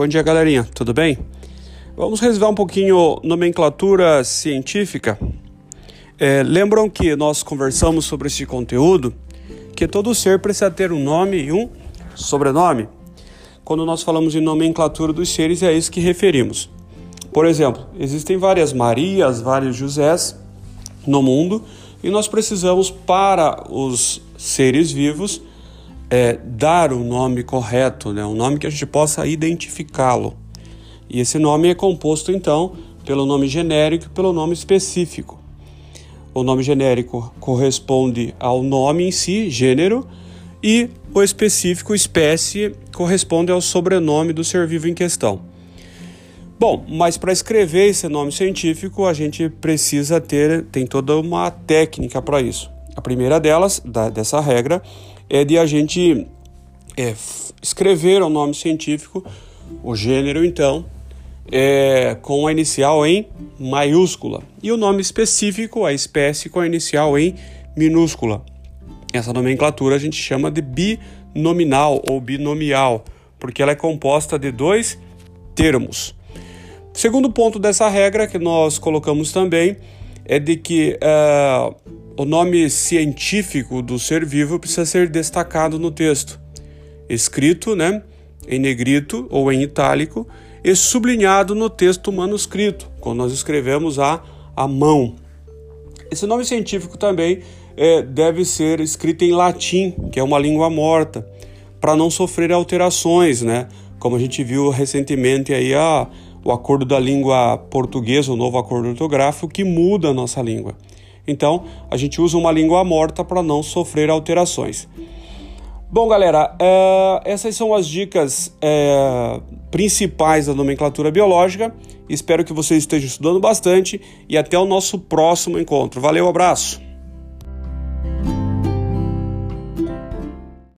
Bom dia, galerinha. Tudo bem? Vamos revisar um pouquinho nomenclatura científica. É, lembram que nós conversamos sobre esse conteúdo que todo ser precisa ter um nome e um sobrenome. Quando nós falamos em nomenclatura dos seres, é a isso que referimos. Por exemplo, existem várias Marias, vários Josés no mundo e nós precisamos, para os seres vivos, é, dar o nome correto, né? um nome que a gente possa identificá-lo. E esse nome é composto, então, pelo nome genérico e pelo nome específico. O nome genérico corresponde ao nome em si, gênero, e o específico, espécie, corresponde ao sobrenome do ser vivo em questão. Bom, mas para escrever esse nome científico, a gente precisa ter, tem toda uma técnica para isso. A primeira delas, da, dessa regra, é de a gente é, escrever o nome científico, o gênero então, é, com a inicial em maiúscula e o nome específico, a espécie, com a inicial em minúscula. Essa nomenclatura a gente chama de binominal ou binomial, porque ela é composta de dois termos. Segundo ponto dessa regra que nós colocamos também é de que uh, o nome científico do ser vivo precisa ser destacado no texto, escrito, né, em negrito ou em itálico e sublinhado no texto manuscrito, quando nós escrevemos a, a mão. Esse nome científico também é, deve ser escrito em latim, que é uma língua morta, para não sofrer alterações, né? Como a gente viu recentemente aí a, o acordo da língua portuguesa, o novo acordo ortográfico, que muda a nossa língua. Então, a gente usa uma língua morta para não sofrer alterações. Bom, galera, é, essas são as dicas é, principais da nomenclatura biológica. Espero que vocês estejam estudando bastante e até o nosso próximo encontro. Valeu, abraço!